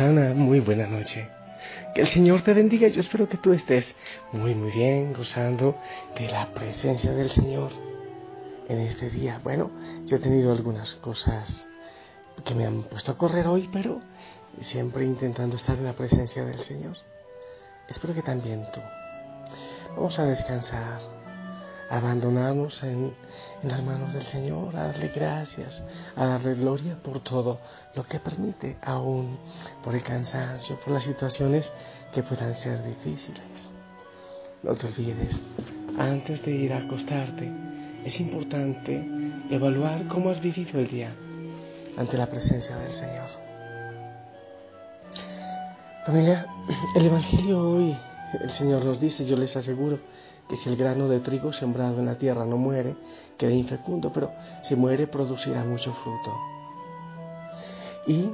Osana, muy buena noche. Que el Señor te bendiga. Yo espero que tú estés muy, muy bien, gozando de la presencia del Señor en este día. Bueno, yo he tenido algunas cosas que me han puesto a correr hoy, pero siempre intentando estar en la presencia del Señor. Espero que también tú. Vamos a descansar, abandonarnos en, las manos del Señor, a darle gracias, a darle gloria por todo lo que permite, aún por el cansancio, por las situaciones que puedan ser difíciles. No te olvides, antes de ir a acostarte, es importante evaluar cómo has vivido el día ante la presencia del Señor. Familia, el Evangelio hoy, el Señor nos dice, yo les aseguro, que si el grano de trigo sembrado en la tierra no muere, queda infecundo, pero si muere producirá mucho fruto. Y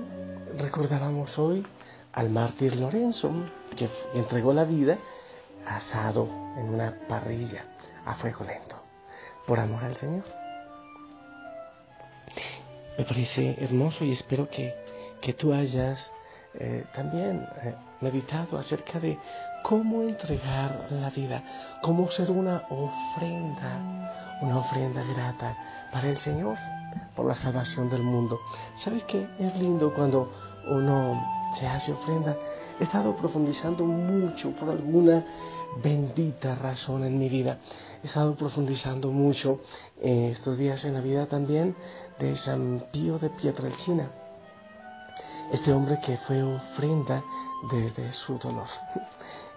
recordábamos hoy al mártir Lorenzo, que entregó la vida asado en una parrilla a fuego lento, por amor al Señor. Me parece hermoso y espero que, que tú hayas eh, también eh, meditado acerca de cómo entregar la vida, cómo ser una ofrenda, una ofrenda grata para el Señor, por la salvación del mundo. ¿Sabes qué? Es lindo cuando uno se hace ofrenda. He estado profundizando mucho por alguna bendita razón en mi vida. He estado profundizando mucho eh, estos días en la vida también de San Pío de Pietrelcina. Este hombre que fue ofrenda desde su dolor.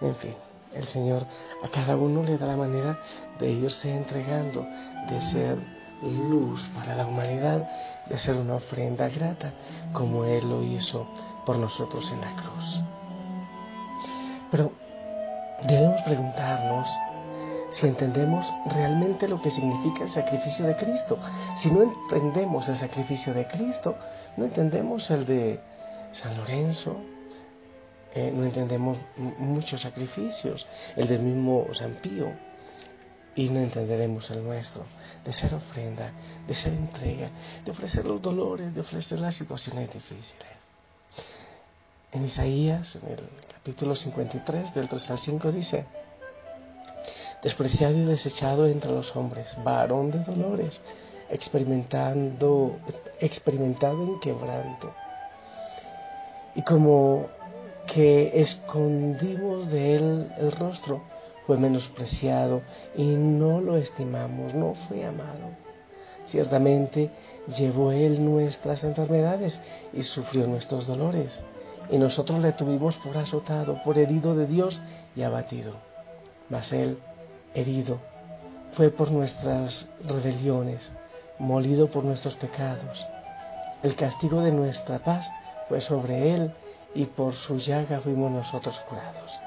En fin, el Señor a cada uno le da la manera de irse entregando, de ser luz para la humanidad, de ser una ofrenda grata, como Él lo hizo por nosotros en la cruz. Pero debemos preguntarnos si entendemos realmente lo que significa el sacrificio de Cristo. Si no entendemos el sacrificio de Cristo, no entendemos el de San Lorenzo, eh, no entendemos muchos sacrificios, el del mismo San Pío, y no entenderemos el nuestro, de ser ofrenda, de ser entrega, de ofrecer los dolores, de ofrecer las situaciones difíciles. En Isaías, en el capítulo 53, del 3 al 5, dice, despreciado y desechado entre los hombres, varón de dolores, experimentando, experimentado en quebranto. Y como que escondimos de él el rostro, fue menospreciado y no lo estimamos, no fue amado. Ciertamente llevó él nuestras enfermedades y sufrió nuestros dolores, y nosotros le tuvimos por azotado, por herido de Dios y abatido. Mas él, herido, fue por nuestras rebeliones, molido por nuestros pecados. El castigo de nuestra paz fue sobre él, y por su llaga fuimos nosotros curados.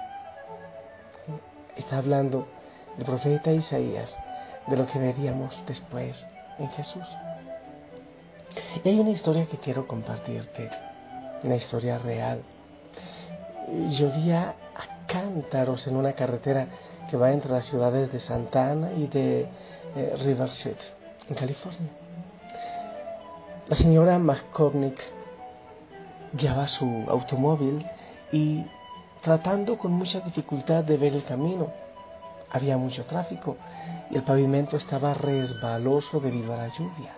Está hablando el profeta Isaías de lo que veríamos después en Jesús. Y hay una historia que quiero compartirte, una historia real. Llovía a cántaros en una carretera que va entre las ciudades de Santa Ana y de eh, Riverside, en California. La señora McCormick guiaba su automóvil y tratando con mucha dificultad de ver el camino. Había mucho tráfico y el pavimento estaba resbaloso debido a la lluvia.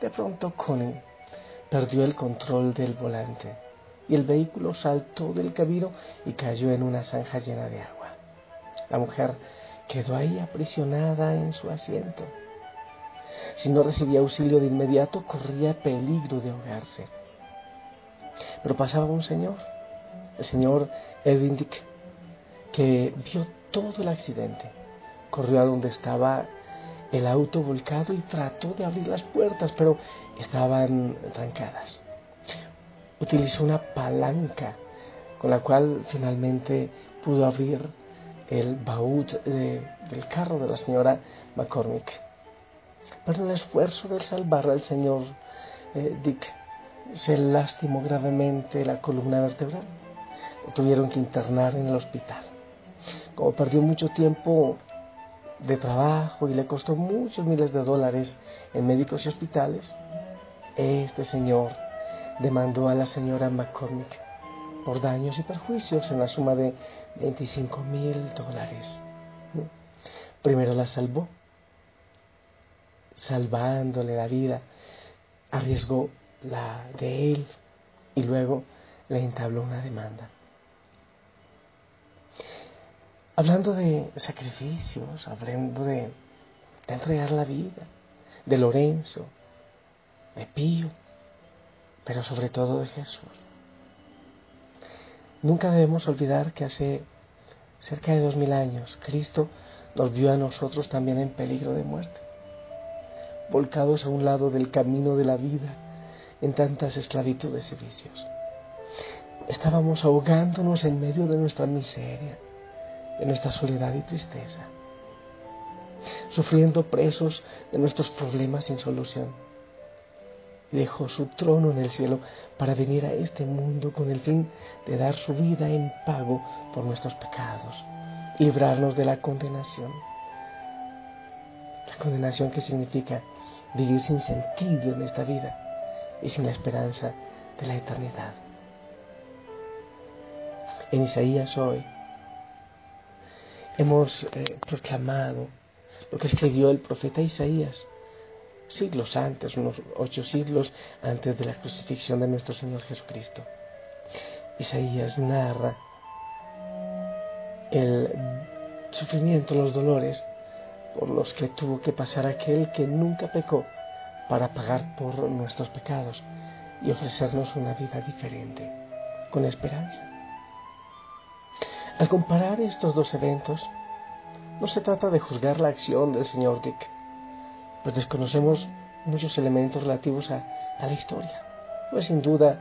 De pronto Connie perdió el control del volante y el vehículo saltó del camino y cayó en una zanja llena de agua. La mujer quedó ahí aprisionada en su asiento. Si no recibía auxilio de inmediato, corría peligro de ahogarse. Pero pasaba un señor, el señor Edwin Dick, que vio todo el accidente. Corrió a donde estaba el auto volcado y trató de abrir las puertas, pero estaban trancadas. Utilizó una palanca con la cual finalmente pudo abrir el baúl del carro de la señora McCormick. Pero el esfuerzo de salvar al señor eh, Dick se lastimó gravemente la columna vertebral. Tuvieron que internar en el hospital. Como perdió mucho tiempo de trabajo y le costó muchos miles de dólares en médicos y hospitales, este señor demandó a la señora McCormick por daños y perjuicios en la suma de 25 mil dólares. Primero la salvó, salvándole la vida, arriesgó la de él y luego le entabló una demanda. Hablando de sacrificios, hablando de, de entregar la vida, de Lorenzo, de Pío, pero sobre todo de Jesús. Nunca debemos olvidar que hace cerca de dos mil años Cristo nos vio a nosotros también en peligro de muerte, volcados a un lado del camino de la vida en tantas esclavitudes y vicios. Estábamos ahogándonos en medio de nuestra miseria, de nuestra soledad y tristeza, sufriendo presos de nuestros problemas sin solución. Dejó su trono en el cielo para venir a este mundo con el fin de dar su vida en pago por nuestros pecados librarnos de la condenación. La condenación que significa vivir sin sentido en esta vida y sin la esperanza de la eternidad. En Isaías hoy hemos eh, proclamado lo que escribió el profeta Isaías siglos antes, unos ocho siglos antes de la crucifixión de nuestro Señor Jesucristo. Isaías narra el sufrimiento, los dolores por los que tuvo que pasar aquel que nunca pecó para pagar por nuestros pecados y ofrecernos una vida diferente, con esperanza. Al comparar estos dos eventos, no se trata de juzgar la acción del señor Dick, pues desconocemos muchos elementos relativos a, la historia. No es sin duda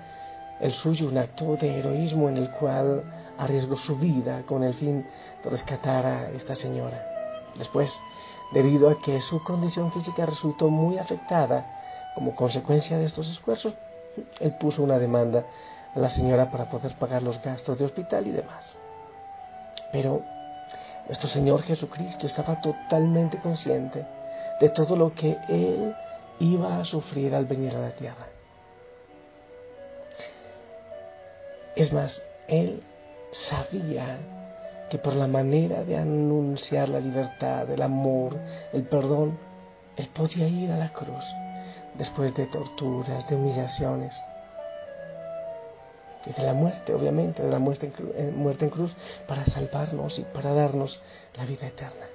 el suyo un acto de heroísmo en el cual arriesgó su vida con el fin de rescatar a esta señora. Después, debido a que su condición física resultó muy afectada como consecuencia de estos esfuerzos, él puso una demanda a la señora para poder pagar los gastos de hospital y demás. Pero nuestro Señor Jesucristo estaba totalmente consciente de todo lo que Él iba a sufrir al venir a la tierra. Es más, Él sabía que por la manera de anunciar la libertad, el amor, el perdón, Él podía ir a la cruz después de torturas, de humillaciones y de la muerte, obviamente, de la muerte en, eh, muerte en cruz, para salvarnos y para darnos la vida eterna.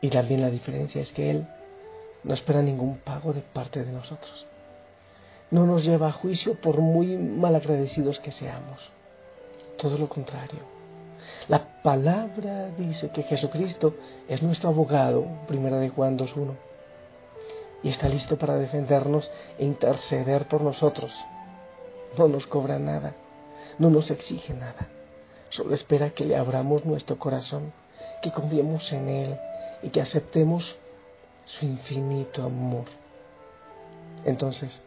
Y también la diferencia es que Él no espera ningún pago de parte de nosotros. No nos lleva a juicio por muy malagradecidos que seamos. Todo lo contrario. La palabra dice que Jesucristo es nuestro abogado, primera de Juan 2.1, y está listo para defendernos e interceder por nosotros. No nos cobra nada, no nos exige nada, solo espera que le abramos nuestro corazón, que confiemos en Él y que aceptemos su infinito amor. Entonces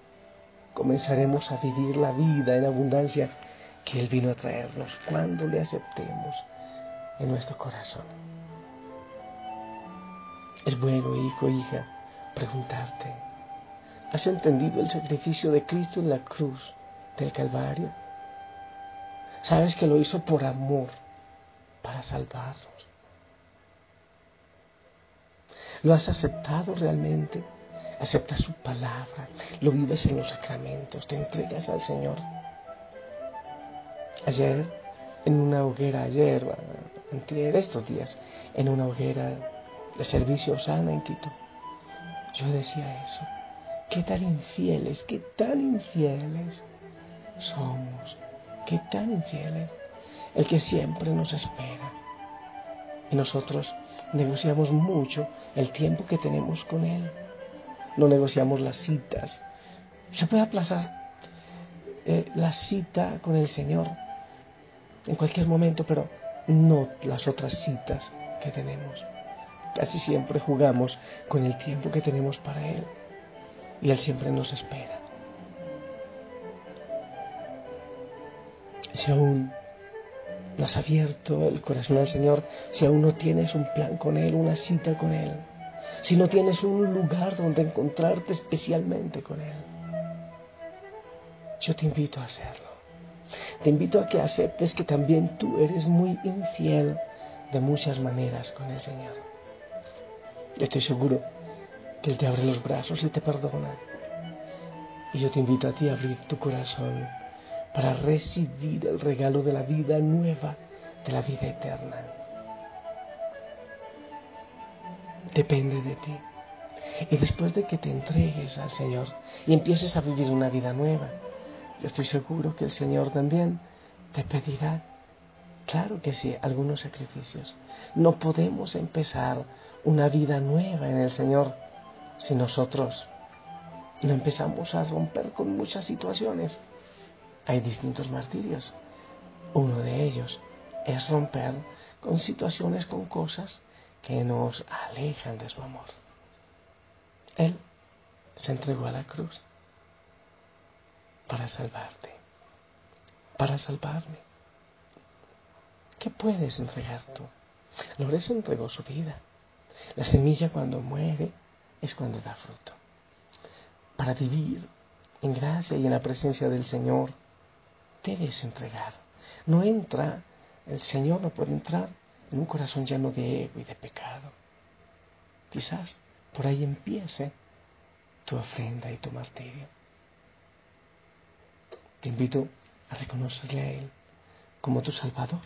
comenzaremos a vivir la vida en abundancia que Él vino a traernos cuando le aceptemos en nuestro corazón. Es bueno, hijo, hija, preguntarte, ¿has entendido el sacrificio de Cristo en la cruz del Calvario? Sabes que lo hizo por amor, para salvarnos. ¿Lo has aceptado realmente? aceptas su palabra, lo vives en los sacramentos, te entregas al Señor. Ayer, en una hoguera, ayer, entre estos días, en una hoguera de servicio sana en Quito, yo decía eso. Qué tan infieles, qué tan infieles somos, qué tan infieles. El que siempre nos espera. Y nosotros negociamos mucho el tiempo que tenemos con Él. No negociamos las citas. Se puede aplazar eh, la cita con el Señor en cualquier momento, pero no las otras citas que tenemos. Casi siempre jugamos con el tiempo que tenemos para Él y Él siempre nos espera. Si aún no has abierto el corazón al Señor, si aún no tienes un plan con Él, una cita con Él, si no tienes un lugar donde encontrarte especialmente con Él, yo te invito a hacerlo. Te invito a que aceptes que también tú eres muy infiel de muchas maneras con el Señor. Yo estoy seguro que Él te abre los brazos y te perdona. Y yo te invito a ti a abrir tu corazón para recibir el regalo de la vida nueva, de la vida eterna. Depende de ti. Y después de que te entregues al Señor y empieces a vivir una vida nueva, yo estoy seguro que el Señor también te pedirá, claro que sí, algunos sacrificios. No podemos empezar una vida nueva en el Señor si nosotros no empezamos a romper con muchas situaciones. Hay distintos martirios. Uno de ellos es romper con situaciones, con cosas que nos alejan de su amor. Él se entregó a la cruz para salvarte, para salvarme. ¿Qué puedes entregar tú? Lorenzo entregó su vida. La semilla cuando muere es cuando da fruto. Para vivir en gracia y en la presencia del Señor, debes entregar. No entra, el Señor no puede entrar en un corazón lleno de ego y de pecado. Quizás por ahí empiece tu ofrenda y tu martirio. Te invito a reconocerle a Él como tu Salvador.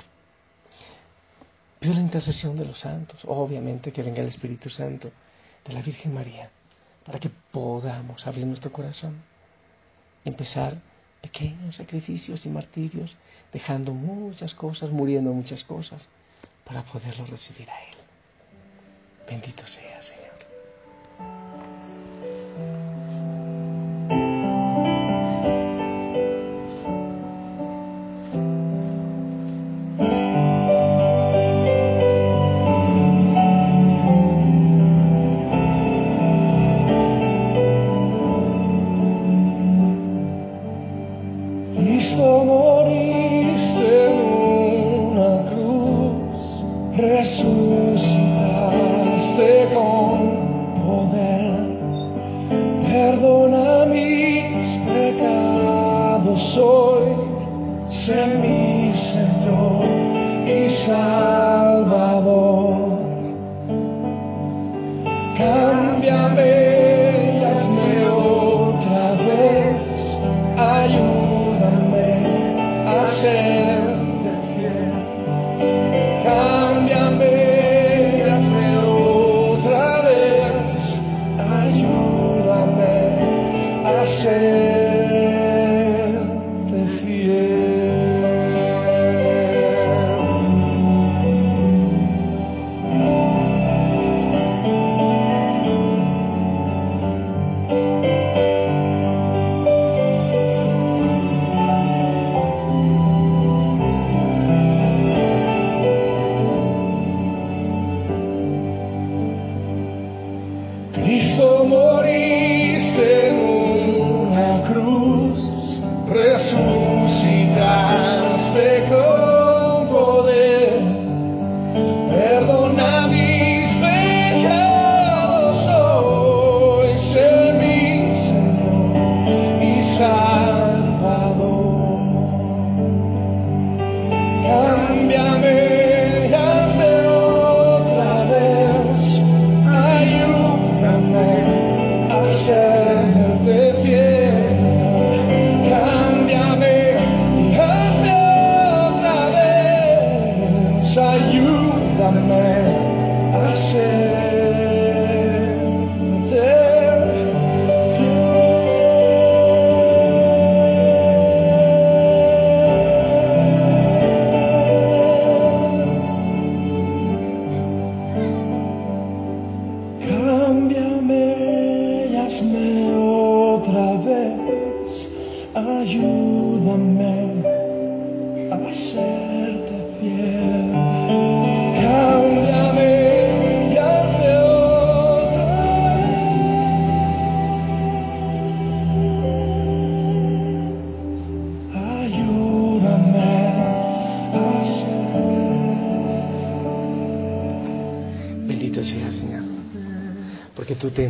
Pido la intercesión de los santos, obviamente que venga el Espíritu Santo, de la Virgen María, para que podamos abrir nuestro corazón, empezar pequeños sacrificios y martirios, dejando muchas cosas, muriendo muchas cosas, para poderlo recibir a Él. Bendito sea, Señor.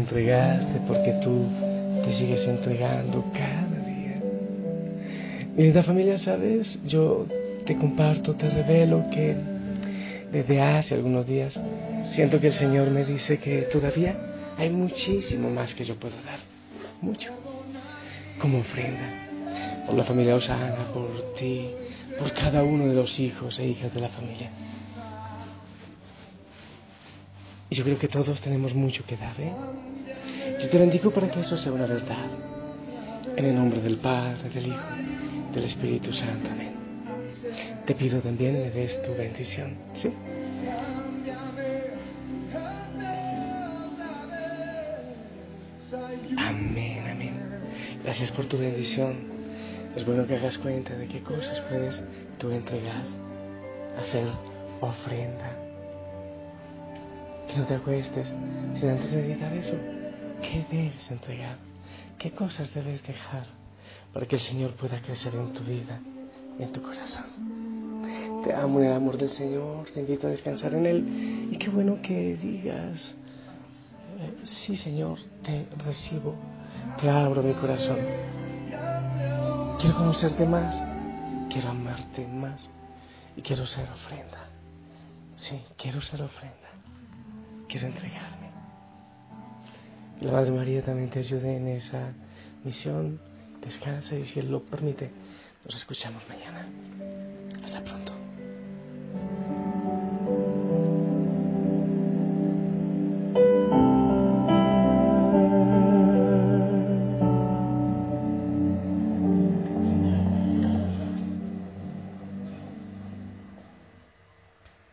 Entregaste, porque tú te sigues entregando cada día. Mi linda familia, ¿sabes? Yo te comparto, te revelo que desde hace algunos días siento que el Señor me dice que todavía hay muchísimo más que yo puedo dar. Mucho. Como ofrenda. Por la familia Osana, por ti, por cada uno de los hijos e hijas de la familia. Y yo creo que todos tenemos mucho que dar, ¿eh? Yo te bendigo para que eso sea una verdad. En el nombre del Padre, del Hijo, del Espíritu Santo. Amén. Te pido también me des tu bendición, ¿sí? Amén, amén. Gracias por tu bendición. Es bueno que hagas cuenta de qué cosas puedes tú entregar, hacer ofrenda. Que no te acuestes sin antes meditar eso. ¿Qué debes entregar? ¿Qué cosas debes dejar para que el Señor pueda crecer en tu vida, en tu corazón? Te amo en el amor del Señor, te invito a descansar en Él. Y qué bueno que digas, sí Señor, te recibo, te abro mi corazón. Quiero conocerte más, quiero amarte más y quiero ser ofrenda. Sí, quiero ser ofrenda quiero entregarme. La Madre María también te ayude en esa misión. Descansa y si Él lo permite, nos escuchamos mañana.